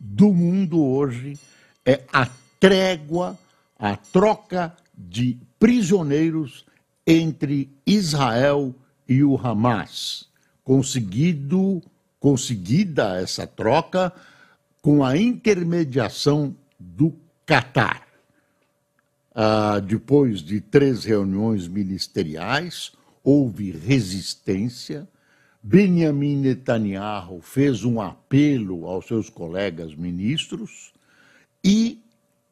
do mundo hoje é a trégua, a troca de prisioneiros entre Israel e o Hamas, conseguido, conseguida essa troca com a intermediação do Catar. Ah, depois de três reuniões ministeriais, houve resistência. Benjamin Netanyahu fez um apelo aos seus colegas ministros e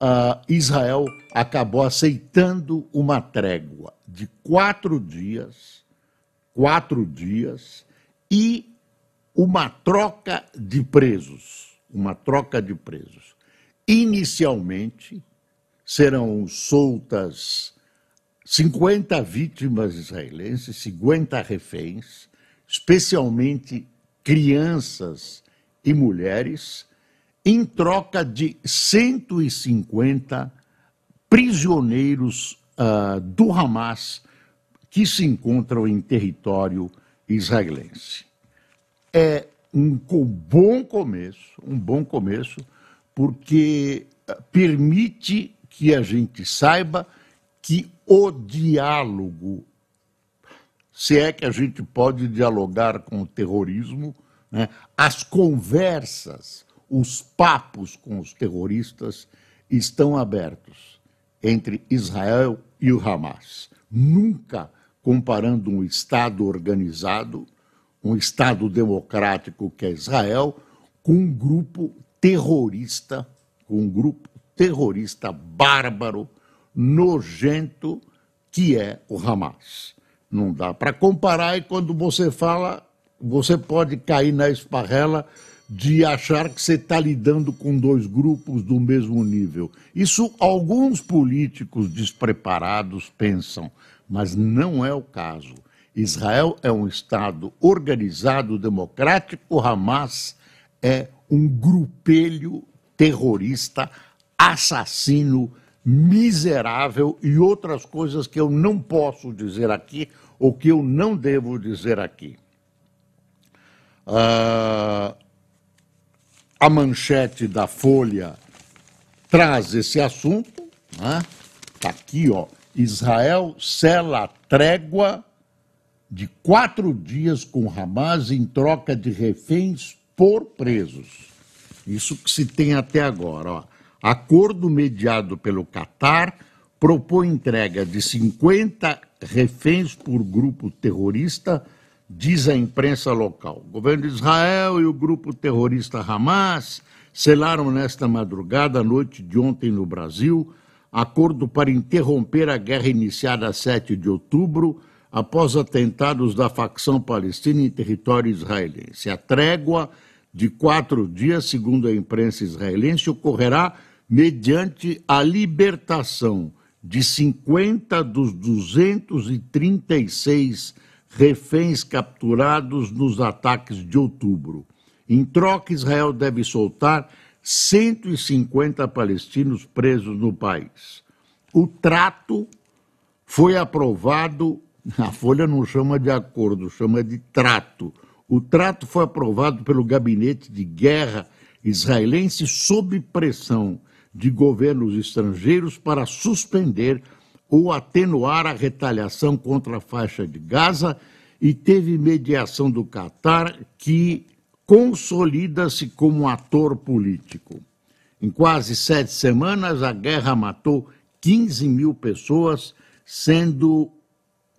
uh, Israel acabou aceitando uma trégua de quatro dias, quatro dias e uma troca de presos, uma troca de presos. Inicialmente serão soltas 50 vítimas israelenses, 50 reféns, especialmente crianças e mulheres, em troca de 150 prisioneiros uh, do Hamas que se encontram em território israelense. É um bom começo, um bom começo, porque uh, permite que a gente saiba que o diálogo, se é que a gente pode dialogar com o terrorismo, né, as conversas, os papos com os terroristas estão abertos entre Israel e o Hamas. Nunca comparando um Estado organizado, um Estado democrático que é Israel, com um grupo terrorista, com um grupo terrorista bárbaro nojento que é o Hamas. Não dá para comparar e quando você fala, você pode cair na esparrela de achar que você está lidando com dois grupos do mesmo nível. Isso alguns políticos despreparados pensam, mas não é o caso. Israel é um Estado organizado, democrático, Hamas é um grupelho terrorista, assassino, miserável e outras coisas que eu não posso dizer aqui ou que eu não devo dizer aqui. Uh, a manchete da Folha traz esse assunto, né? Está aqui, ó. Israel sela trégua de quatro dias com Hamas em troca de reféns por presos. Isso que se tem até agora, ó. Acordo mediado pelo Catar propõe entrega de 50 reféns por grupo terrorista, diz a imprensa local. O governo de Israel e o grupo terrorista Hamas selaram nesta madrugada, noite de ontem no Brasil, acordo para interromper a guerra iniciada a 7 de outubro, após atentados da facção palestina em território israelense. A trégua de quatro dias, segundo a imprensa israelense, ocorrerá mediante a libertação de 50 dos 236 reféns capturados nos ataques de outubro. Em troca, Israel deve soltar 150 palestinos presos no país. O trato foi aprovado, a Folha não chama de acordo, chama de trato. O trato foi aprovado pelo gabinete de guerra israelense sob pressão de governos estrangeiros para suspender ou atenuar a retaliação contra a faixa de Gaza e teve mediação do Catar, que consolida-se como ator político. Em quase sete semanas, a guerra matou 15 mil pessoas, sendo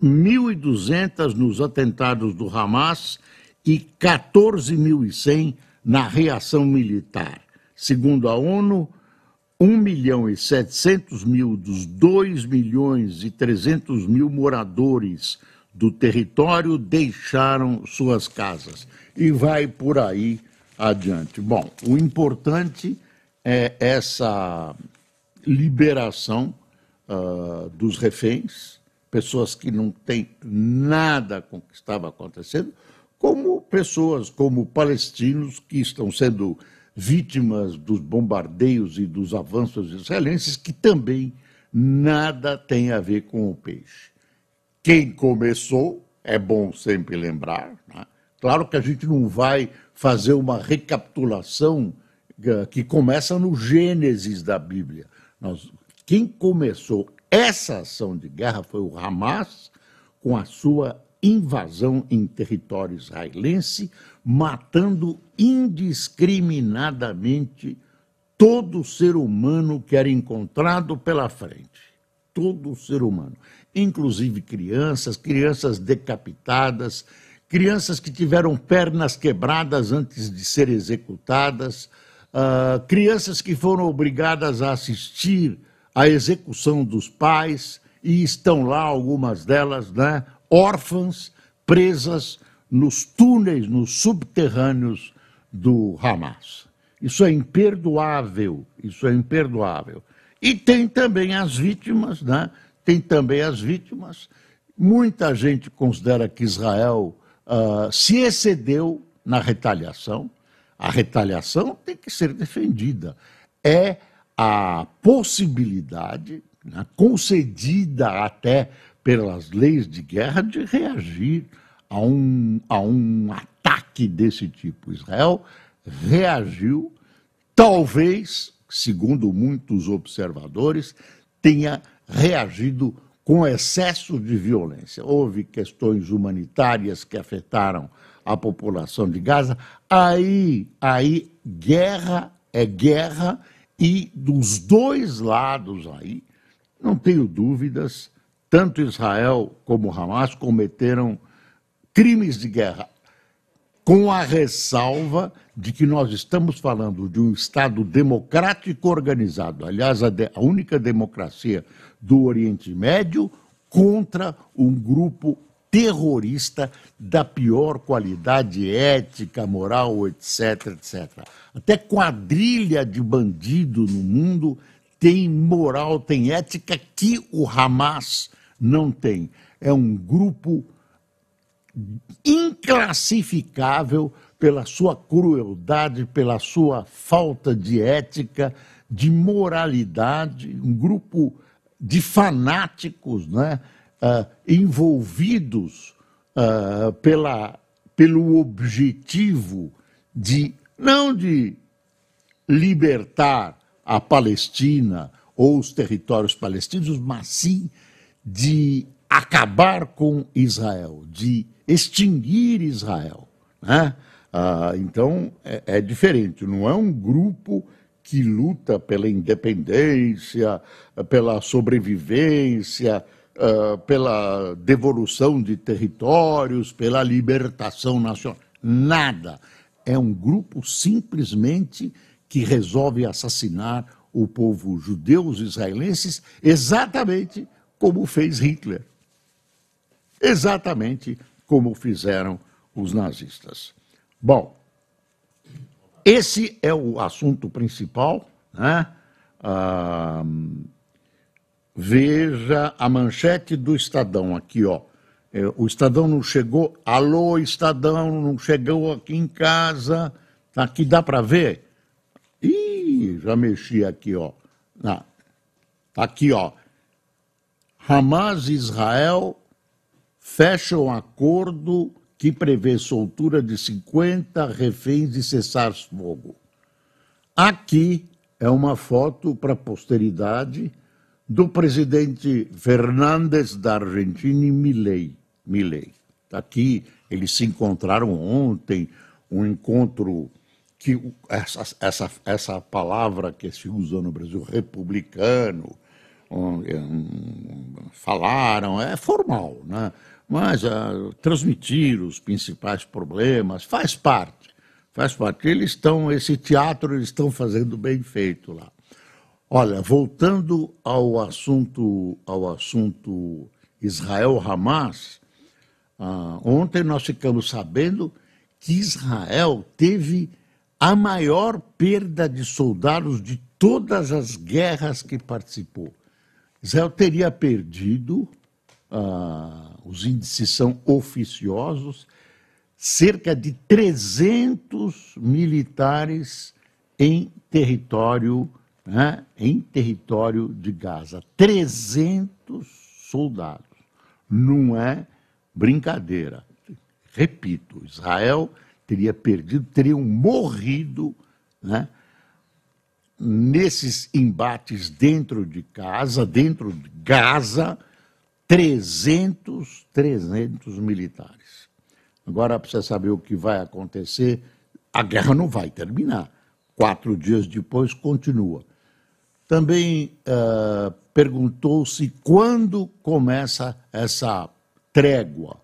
1.200 nos atentados do Hamas e 14.100 na reação militar. Segundo a ONU, 1 milhão e 700 mil dos 2 milhões e 300 mil moradores do território deixaram suas casas. E vai por aí adiante. Bom, o importante é essa liberação uh, dos reféns, pessoas que não têm nada com o que estava acontecendo, como pessoas como palestinos que estão sendo vítimas dos bombardeios e dos avanços israelenses, que também nada tem a ver com o peixe. Quem começou, é bom sempre lembrar, né? claro que a gente não vai fazer uma recapitulação eh, que começa no Gênesis da Bíblia. Nós, quem começou essa ação de guerra foi o Hamas, com a sua invasão em território israelense, matando indiscriminadamente todo ser humano que era encontrado pela frente. Todo ser humano. Inclusive crianças, crianças decapitadas, crianças que tiveram pernas quebradas antes de serem executadas, uh, crianças que foram obrigadas a assistir à execução dos pais, e estão lá algumas delas, né, órfãs, presas nos túneis, nos subterrâneos do Hamas. Isso é imperdoável, isso é imperdoável. E tem também as vítimas, né? Tem também as vítimas. Muita gente considera que Israel uh, se excedeu na retaliação. A retaliação tem que ser defendida. É a possibilidade, né, concedida até pelas leis de guerra, de reagir a um, a um ataque desse tipo. Israel reagiu, talvez, segundo muitos observadores, tenha reagido com excesso de violência. Houve questões humanitárias que afetaram a população de Gaza. Aí, aí guerra é guerra e dos dois lados aí, não tenho dúvidas, tanto Israel como Hamas cometeram crimes de guerra, com a ressalva de que nós estamos falando de um Estado democrático organizado, aliás, a, de, a única democracia do Oriente Médio, contra um grupo terrorista da pior qualidade ética, moral, etc, etc. Até quadrilha de bandido no mundo tem moral, tem ética que o Hamas não tem. É um grupo inclassificável pela sua crueldade, pela sua falta de ética, de moralidade, um grupo de fanáticos né, uh, envolvidos uh, pela, pelo objetivo de, não de libertar a Palestina ou os territórios palestinos, mas sim de acabar com Israel, de extinguir Israel. Né? Ah, então, é, é, diferente, não é um grupo que luta pela independência, pela sobrevivência, uh, pela devolução de territórios, pela libertação nacional. Nada. É um grupo simplesmente que resolve assassinar o povo judeu, os israelenses, exatamente como fez Hitler. Exatamente como fizeram os nazistas. Bom, esse é o assunto principal. Né? Ah, veja a manchete do Estadão aqui, ó. É, o Estadão não chegou. Alô, Estadão, não chegou aqui em casa. Aqui dá para ver? Ih, já mexi aqui, ó. Ah, aqui, ó. Hamas e Israel fecha um acordo que prevê soltura de 50 reféns e cessar-fogo. Aqui é uma foto para a posteridade do presidente Fernandes da Argentina e Milei. Milei. Aqui eles se encontraram ontem, um encontro que essa, essa, essa palavra que se usa no Brasil, republicano, um, falaram, é formal, né? mas uh, transmitir os principais problemas faz parte, faz parte. Eles estão, esse teatro eles estão fazendo bem feito lá. Olha, voltando ao assunto, ao assunto Israel-Hamas, uh, ontem nós ficamos sabendo que Israel teve a maior perda de soldados de todas as guerras que participou. Israel teria perdido, ah, os índices são oficiosos, cerca de 300 militares em território, né, em território de Gaza. 300 soldados. Não é brincadeira. Repito, Israel teria perdido, teriam morrido né, nesses embates dentro de casa, dentro de Gaza, 300, 300 militares. Agora precisa saber o que vai acontecer. A guerra não vai terminar. Quatro dias depois continua. Também uh, perguntou-se quando começa essa trégua.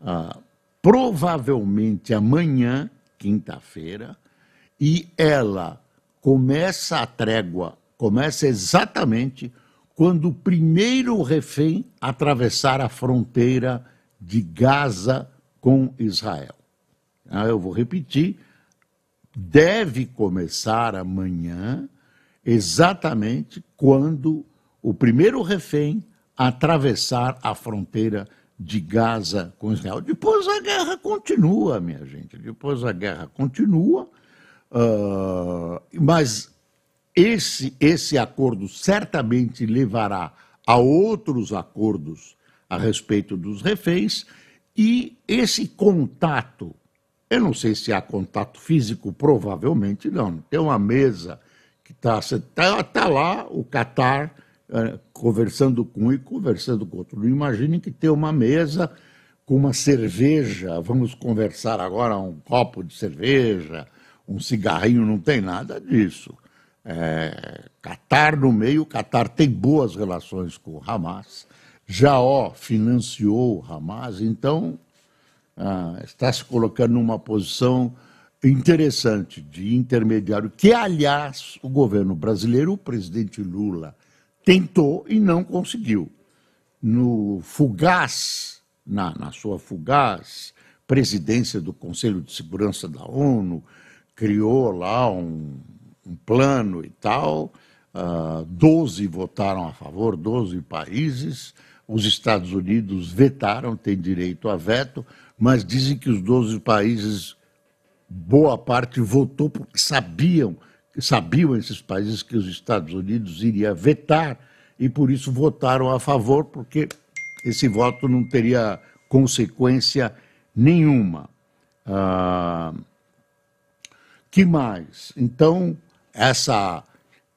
Uh, provavelmente amanhã, quinta-feira, e ela começa a trégua, começa exatamente quando o primeiro refém atravessar a fronteira de Gaza com Israel. Ah, eu vou repetir, deve começar amanhã, exatamente quando o primeiro refém atravessar a fronteira de Gaza com Israel. Depois a guerra continua, minha gente. Depois a guerra continua, uh, mas esse, esse acordo certamente levará a outros acordos a respeito dos reféns e esse contato, eu não sei se há contato físico, provavelmente não. Tem uma mesa que está tá, tá lá, o Catar é, conversando com um e conversando com outro. Imaginem que tem uma mesa com uma cerveja, vamos conversar agora um copo de cerveja, um cigarrinho, não tem nada disso. É, Qatar no meio, Qatar tem boas relações com o Hamas, Jaó financiou o Hamas, então ah, está se colocando numa posição interessante de intermediário, que, aliás, o governo brasileiro, o presidente Lula, tentou e não conseguiu. No fugaz, na, na sua fugaz presidência do Conselho de Segurança da ONU, criou lá um, um plano e tal, uh, 12 votaram a favor, 12 países, os Estados Unidos vetaram, têm direito a veto, mas dizem que os 12 países, boa parte votou porque sabiam, sabiam esses países que os Estados Unidos iria vetar e por isso votaram a favor, porque esse voto não teria consequência nenhuma. Ah, que mais? Então, essa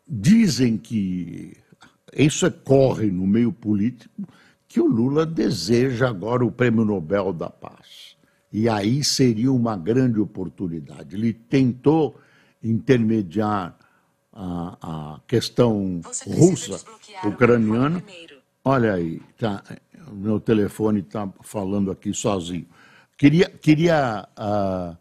dizem que isso corre no meio político que o Lula deseja agora o Prêmio Nobel da Paz. E aí seria uma grande oportunidade. Ele tentou intermediar a, a questão russa, ucraniana. Olha aí, tá, meu telefone está falando aqui sozinho. Queria, queria uh,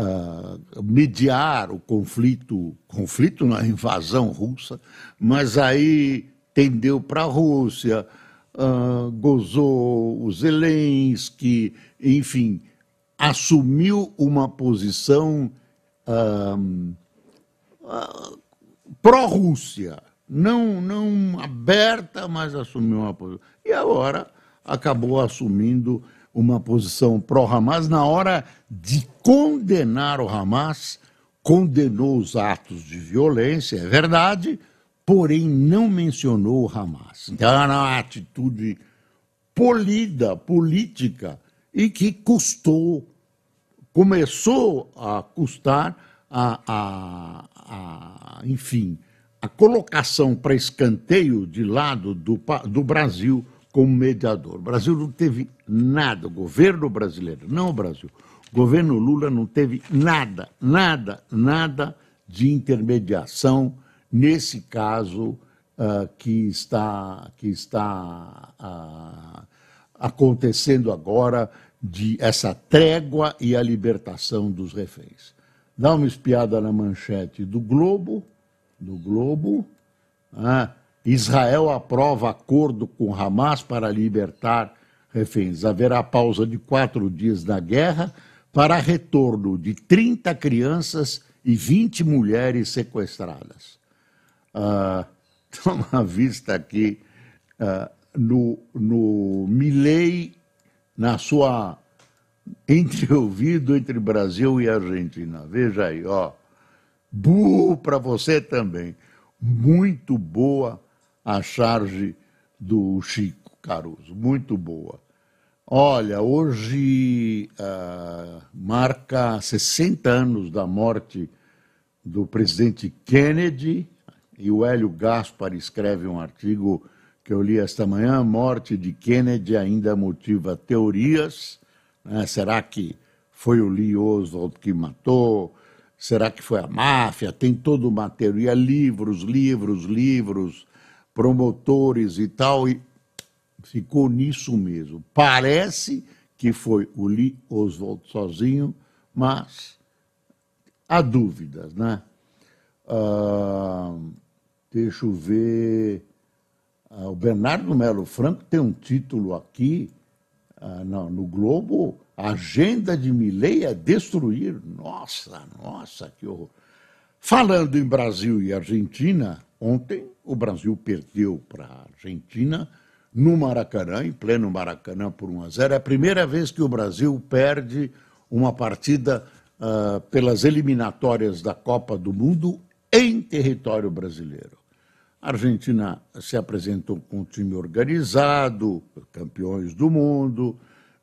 uh, mediar o conflito, conflito na invasão russa, mas aí tendeu para a Rússia, uh, gozou o Zelensky, enfim, assumiu uma posição uh, pró-Rússia, não, não aberta, mas assumiu uma posição. E agora acabou assumindo uma posição pró-Hamas na hora de condenar o Hamas, condenou os atos de violência, é verdade, porém não mencionou o Hamas. Então era uma atitude polida, política, e que custou, começou a custar a, a, a enfim, a colocação para escanteio de lado do, do Brasil como mediador. O Brasil não teve nada, o governo brasileiro, não o Brasil, o governo Lula não teve nada, nada, nada de intermediação nesse caso uh, que está, que está uh, acontecendo agora de essa trégua e a libertação dos reféns. Dá uma espiada na manchete do Globo, do Globo. Ah, Israel aprova acordo com Hamas para libertar reféns. Haverá pausa de quatro dias na guerra para retorno de 30 crianças e 20 mulheres sequestradas. Uh, toma à vista aqui uh, no, no Milley, na sua entreouvido entre Brasil e Argentina. Veja aí, ó. Burro para você também. Muito boa a charge do Chico Caruso, muito boa. Olha, hoje uh, marca 60 anos da morte do presidente Kennedy, e o Hélio Gaspar escreve um artigo que eu li esta manhã, a morte de Kennedy ainda motiva teorias, né? será que foi o Lee Oswald que matou? Será que foi a máfia? Tem toda uma teoria, livros, livros, livros, promotores e tal, e ficou nisso mesmo. Parece que foi o Lee Oswald sozinho, mas há dúvidas, né? Uh, deixa eu ver. Uh, o Bernardo Melo Franco tem um título aqui uh, no, no, Globo: Agenda de Milley é destruir. Nossa, nossa, que horror. Falando em Brasil e Argentina, ontem o Brasil perdeu para a Argentina no Maracanã, em pleno Maracanã, por 1 a 0. É a primeira vez que o Brasil perde uma partida uh, pelas eliminatórias da Copa do Mundo em território brasileiro. A Argentina se apresentou com um time organizado, campeões do mundo,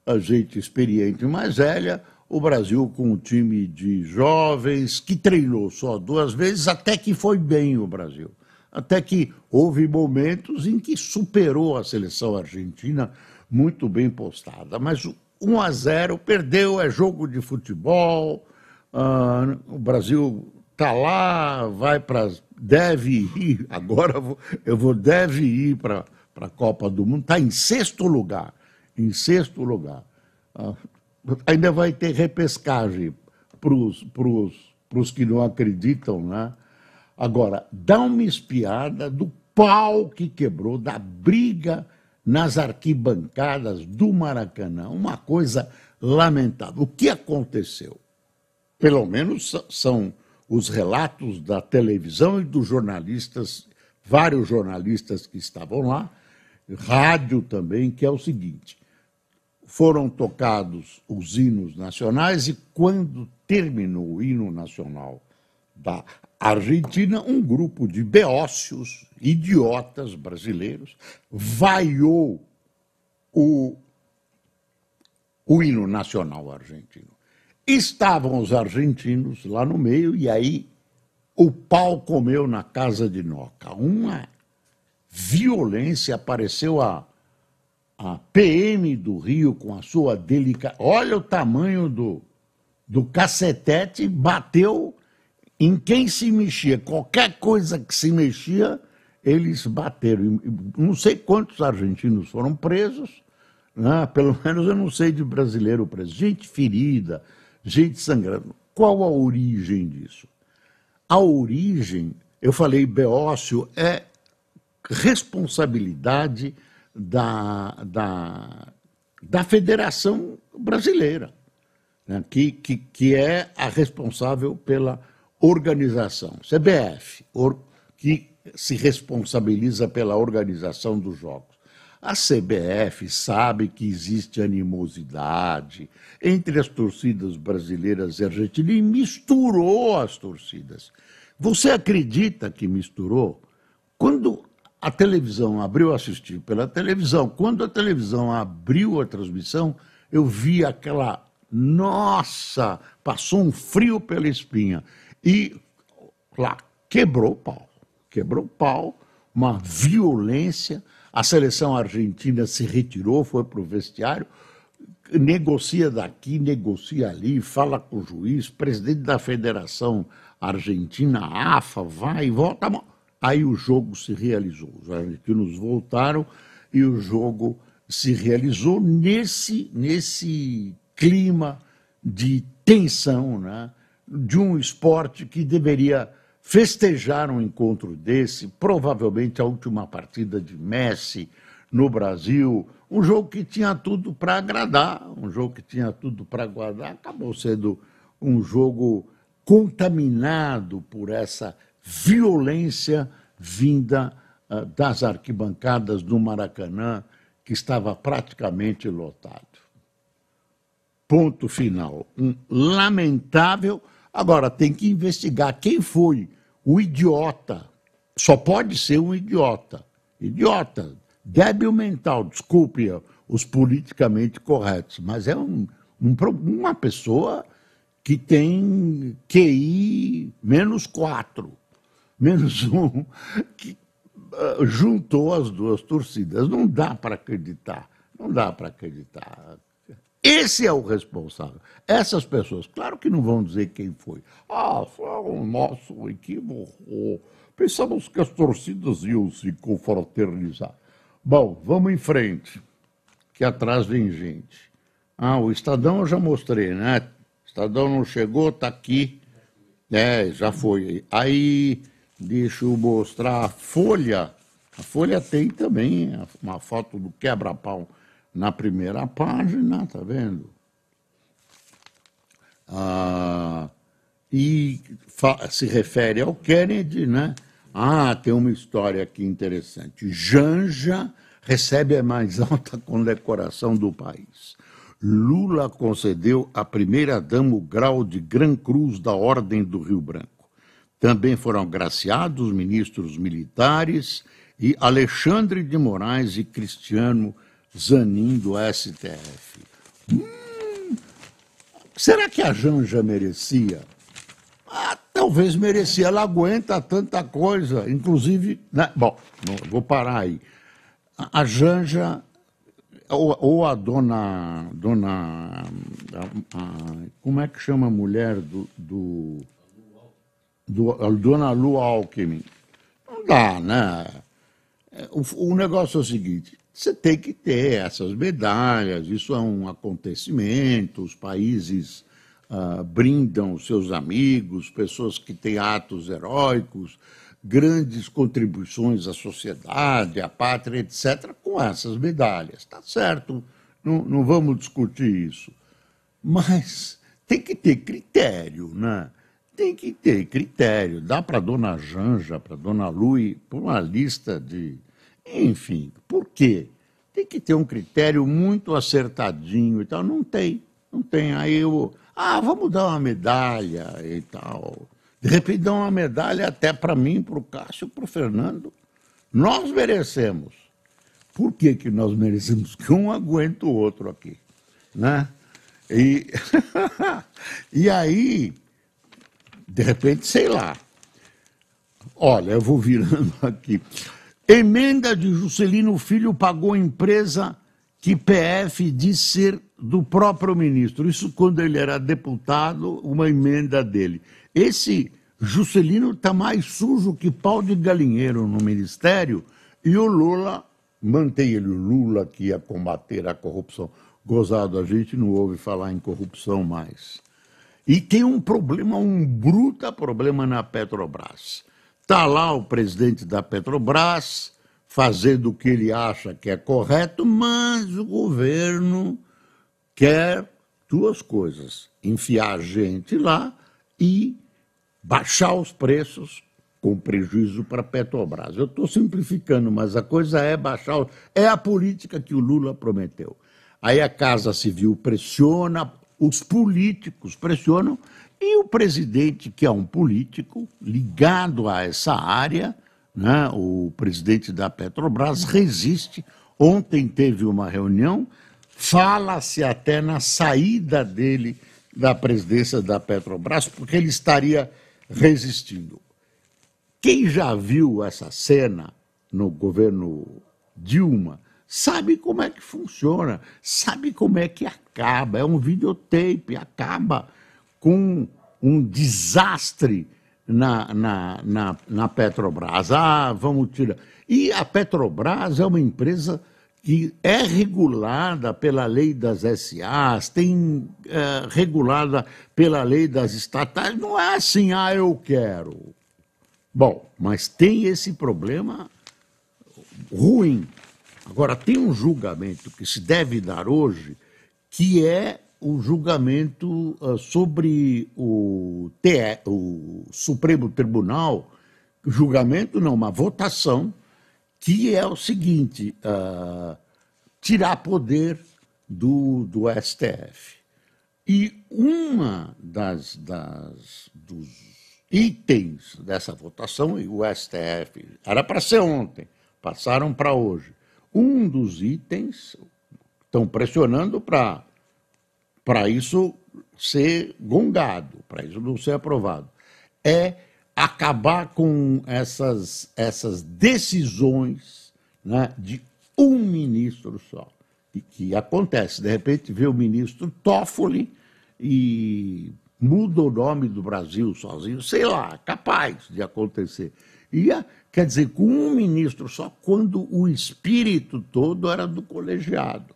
a gente experiente e mais velha. O Brasil com um time de jovens que treinou só duas vezes, até que foi bem o Brasil até que houve momentos em que superou a seleção argentina muito bem postada. Mas 1 a 0 perdeu, é jogo de futebol, uh, o Brasil está lá, vai para. deve ir, agora eu vou, deve ir para a Copa do Mundo, está em sexto lugar. Em sexto lugar. Uh, ainda vai ter repescagem para os que não acreditam, né? Agora, dá uma espiada do pau que quebrou, da briga nas arquibancadas do Maracanã. Uma coisa lamentável. O que aconteceu? Pelo menos são os relatos da televisão e dos jornalistas, vários jornalistas que estavam lá, rádio também, que é o seguinte: foram tocados os hinos nacionais e quando terminou o hino nacional da Argentina, um grupo de beócios, idiotas brasileiros, vaiou o, o hino nacional argentino. Estavam os argentinos lá no meio e aí o pau comeu na casa de Noca. Uma violência apareceu a, a PM do Rio com a sua delicadeza. Olha o tamanho do, do cacetete, bateu em quem se mexia, qualquer coisa que se mexia, eles bateram. Não sei quantos argentinos foram presos, né? pelo menos eu não sei de brasileiro preso. Gente ferida, gente sangrando. Qual a origem disso? A origem, eu falei, Beócio, é responsabilidade da, da, da Federação Brasileira, né? que, que, que é a responsável pela organização, CBF, que se responsabiliza pela organização dos jogos. A CBF sabe que existe animosidade entre as torcidas brasileiras e argentinas e misturou as torcidas. Você acredita que misturou? Quando a televisão abriu, assistir pela televisão, quando a televisão abriu a transmissão, eu vi aquela. Nossa! Passou um frio pela espinha. E lá quebrou o pau. Quebrou o pau, uma violência. A seleção argentina se retirou, foi para o vestiário, negocia daqui, negocia ali, fala com o juiz, presidente da Federação Argentina, AFA, vai e volta. Aí o jogo se realizou. Os argentinos voltaram e o jogo se realizou nesse, nesse clima de tensão, né? De um esporte que deveria festejar um encontro desse, provavelmente a última partida de Messi no Brasil, um jogo que tinha tudo para agradar, um jogo que tinha tudo para agradar, acabou sendo um jogo contaminado por essa violência vinda uh, das arquibancadas do Maracanã, que estava praticamente lotado. Ponto final. Um lamentável. Agora, tem que investigar quem foi o idiota. Só pode ser um idiota. Idiota, débil mental, desculpe os politicamente corretos, mas é um, um, uma pessoa que tem QI menos quatro, menos um, que uh, juntou as duas torcidas. Não dá para acreditar, não dá para acreditar. Esse é o responsável. Essas pessoas, claro que não vão dizer quem foi. Ah, foi o nosso equívoco. Pensamos que as torcidas iam se confraternizar. Bom, vamos em frente, que atrás vem gente. Ah, o Estadão eu já mostrei, né? Estadão não chegou, está aqui. É, já foi. Aí, deixa eu mostrar a Folha. A Folha tem também uma foto do quebra-pau na primeira página, tá vendo? Ah, e se refere ao Kennedy, né? Ah, tem uma história aqui interessante. Janja recebe a mais alta condecoração do país. Lula concedeu à primeira-dama o grau de Gran Cruz da Ordem do Rio Branco. Também foram agraciados ministros militares e Alexandre de Moraes e Cristiano Zanin do STF. Hum, será que a Janja merecia? Ah, talvez merecia. Ela aguenta tanta coisa, inclusive. Né? Bom, vou parar aí. A, a Janja, ou, ou, a dona. dona a, a, como é que chama a mulher do. do, do a dona Lu Alckmin? Não dá, né? É, o, o negócio é o seguinte: você tem que ter essas medalhas, isso é um acontecimento, os países uh, brindam seus amigos, pessoas que têm atos heróicos, grandes contribuições à sociedade, à pátria, etc., com essas medalhas. Está certo, não, não vamos discutir isso. Mas tem que ter critério, né? Tem que ter critério. Dá para dona Janja, para dona Lui, uma lista de enfim, por quê? Tem que ter um critério muito acertadinho e tal. Não tem, não tem. Aí eu, ah, vamos dar uma medalha e tal. De repente dá uma medalha até para mim, para o Cássio, para o Fernando. Nós merecemos. Por que, que nós merecemos? Que um aguenta o outro aqui. Né? E, e aí, de repente, sei lá. Olha, eu vou virando aqui. Emenda de Juscelino Filho pagou empresa que PF diz ser do próprio ministro. Isso quando ele era deputado, uma emenda dele. Esse Juscelino está mais sujo que pau de galinheiro no ministério e o Lula mantém ele. O Lula que ia combater a corrupção. Gozado, a gente não ouve falar em corrupção mais. E tem um problema, um bruta problema na Petrobras. Está lá o presidente da Petrobras fazendo o que ele acha que é correto, mas o governo quer duas coisas: enfiar gente lá e baixar os preços com prejuízo para a Petrobras. Eu estou simplificando, mas a coisa é baixar. É a política que o Lula prometeu. Aí a Casa Civil pressiona, os políticos pressionam e o presidente, que é um político ligado a essa área, né, o presidente da Petrobras, resiste. Ontem teve uma reunião, fala-se até na saída dele da presidência da Petrobras, porque ele estaria resistindo. Quem já viu essa cena no governo Dilma sabe como é que funciona, sabe como é que acaba. É um videotape, acaba com um desastre na, na, na, na Petrobras. Ah, vamos tirar. E a Petrobras é uma empresa que é regulada pela lei das SAs, tem é, regulada pela lei das estatais. Não é assim, ah, eu quero. Bom, mas tem esse problema ruim. Agora, tem um julgamento que se deve dar hoje que é o julgamento uh, sobre o, TE, o Supremo Tribunal, julgamento não, uma votação, que é o seguinte: uh, tirar poder do, do STF. E uma das, das dos itens dessa votação, e o STF era para ser ontem, passaram para hoje. Um dos itens estão pressionando para para isso ser gongado, para isso não ser aprovado. É acabar com essas, essas decisões né, de um ministro só. E que acontece, de repente vê o ministro Toffoli e muda o nome do Brasil sozinho, sei lá, capaz de acontecer. E, quer dizer, com um ministro só, quando o espírito todo era do colegiado.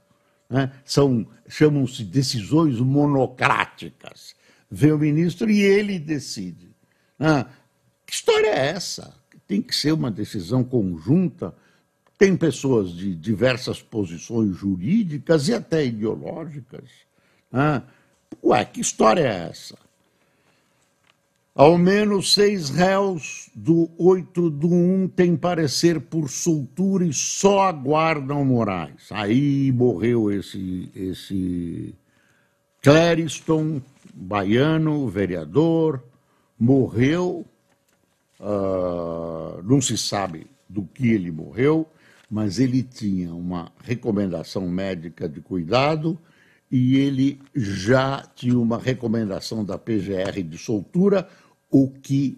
Né? São, chamam-se decisões monocráticas. Vê o ministro e ele decide. Né? Que história é essa? Tem que ser uma decisão conjunta. Tem pessoas de diversas posições jurídicas e até ideológicas. Né? Ué, que história é essa? Ao menos seis réus do 8 do 1 têm parecer por soltura e só aguardam Moraes. Aí morreu esse, esse Clériston, baiano, vereador, morreu, uh, não se sabe do que ele morreu, mas ele tinha uma recomendação médica de cuidado e ele já tinha uma recomendação da PGR de soltura, o que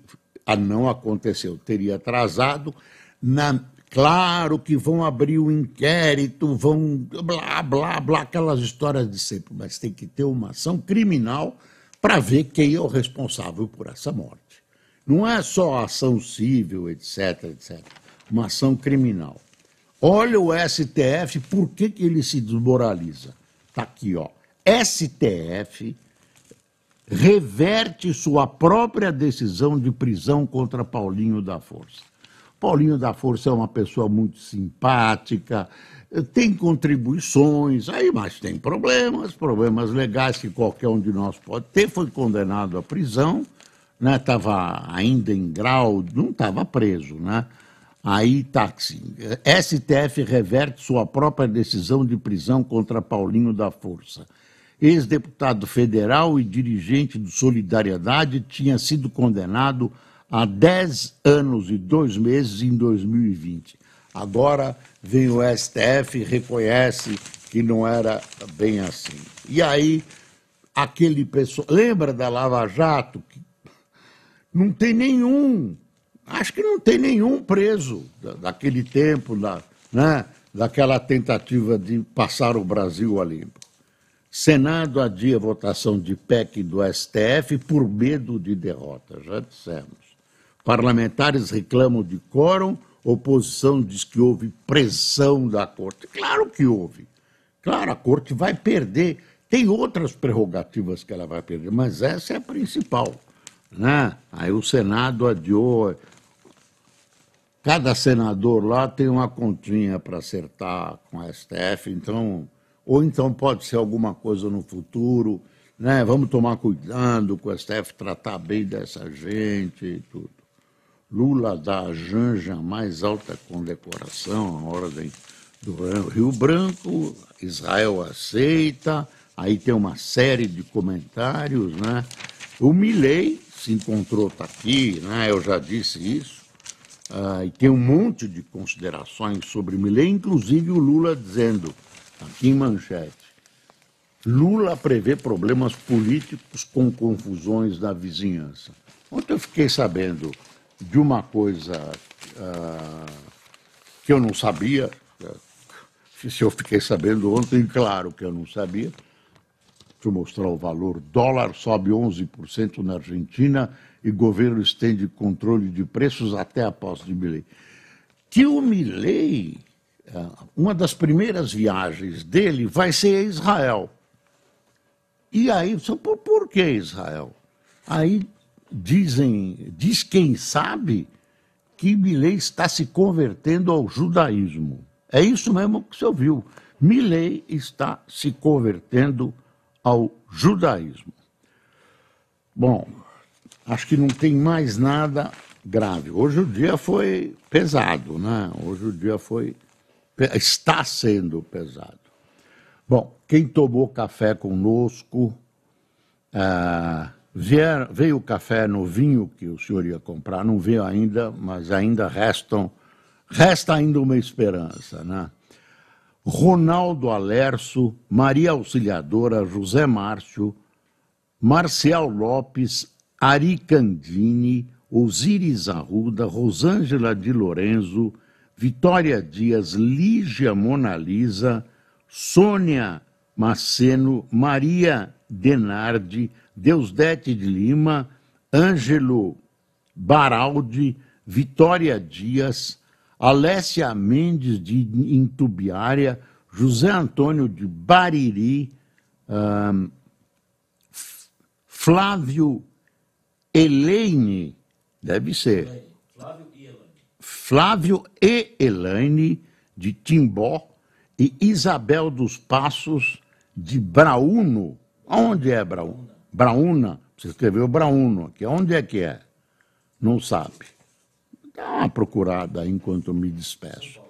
não aconteceu, teria atrasado. Na, claro que vão abrir o um inquérito, vão blá, blá, blá, aquelas histórias de sempre, mas tem que ter uma ação criminal para ver quem é o responsável por essa morte. Não é só ação civil, etc, etc. Uma ação criminal. Olha o STF, por que, que ele se desmoraliza? Está aqui, ó. STF reverte sua própria decisão de prisão contra Paulinho da Força. Paulinho da Força é uma pessoa muito simpática, tem contribuições, aí, mas tem problemas, problemas legais que qualquer um de nós pode ter. Foi condenado à prisão, estava né, ainda em grau, não estava preso, né? Aí assim, STF reverte sua própria decisão de prisão contra Paulinho da Força. Ex-deputado federal e dirigente do Solidariedade tinha sido condenado a 10 anos e dois meses em 2020. Agora vem o STF e reconhece que não era bem assim. E aí, aquele pessoal. Lembra da Lava Jato? Não tem nenhum acho que não tem nenhum preso daquele tempo, da, né, daquela tentativa de passar o Brasil a limpo. Senado adia votação de PEC do STF por medo de derrota, já dissemos. Parlamentares reclamam de quórum, oposição diz que houve pressão da corte. Claro que houve. Claro, a corte vai perder. Tem outras prerrogativas que ela vai perder, mas essa é a principal. Né? Aí o Senado adiou Cada senador lá tem uma continha para acertar com a STF, então, ou então pode ser alguma coisa no futuro, né? Vamos tomar cuidado com o STF tratar bem dessa gente e tudo. Lula dá a Janja mais alta condecoração, a ordem do Rio Branco, Israel aceita, aí tem uma série de comentários, né? O Milley se encontrou, está aqui, né? Eu já disse isso ah, e tem um monte de considerações sobre Milley, inclusive o Lula dizendo, aqui em manchete, Lula prevê problemas políticos com confusões na vizinhança. Ontem eu fiquei sabendo de uma coisa ah, que eu não sabia, se eu fiquei sabendo ontem, claro que eu não sabia, Deixa eu mostrar o valor. Dólar sobe 11% na Argentina e governo estende controle de preços até a posse de Milley. Que o Milley, é, uma das primeiras viagens dele vai ser a Israel. E aí, por, por que Israel? Aí dizem, diz quem sabe que Milley está se convertendo ao judaísmo. É isso mesmo que você ouviu. Milley está se convertendo ao judaísmo. Bom, acho que não tem mais nada grave. Hoje o dia foi pesado, né? Hoje o dia foi está sendo pesado. Bom, quem tomou café conosco, ah, vier, veio o café novinho que o senhor ia comprar, não veio ainda, mas ainda restam, resta ainda uma esperança, né? Ronaldo Alerso, Maria Auxiliadora, José Márcio, Marcial Lopes, Ari Candini, Osiris Arruda, Rosângela de Lorenzo, Vitória Dias, Lígia Monalisa, Sônia Maceno, Maria Denardi, Deusdete de Lima, Ângelo Baraldi, Vitória Dias, Alessia Mendes de Intubiária, José Antônio de Bariri, um, Flávio Elaine, deve ser. Flávio e Elaine. Flávio e Elaine de Timbó e Isabel dos Passos de Brauno. Onde é Brauno? Brauna. Você escreveu Brauno aqui. Onde é que é? Não sabe. Dá uma procurada enquanto me despeço.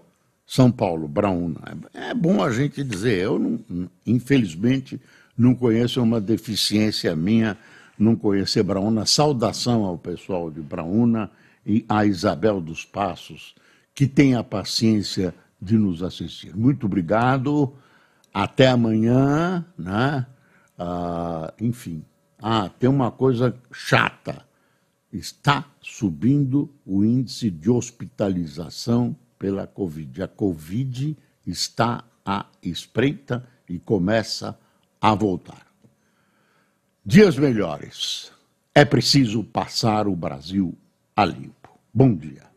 São Paulo, Brauna. É bom a gente dizer. Eu, não, infelizmente, não conheço uma deficiência minha não conhecer Brauna. Saudação ao pessoal de Brauna e a Isabel dos Passos, que tem a paciência de nos assistir. Muito obrigado. Até amanhã, né? Ah, enfim. Ah, tem uma coisa chata. Está subindo o índice de hospitalização pela Covid. A Covid está à espreita e começa a voltar. Dias melhores. É preciso passar o Brasil a limpo. Bom dia.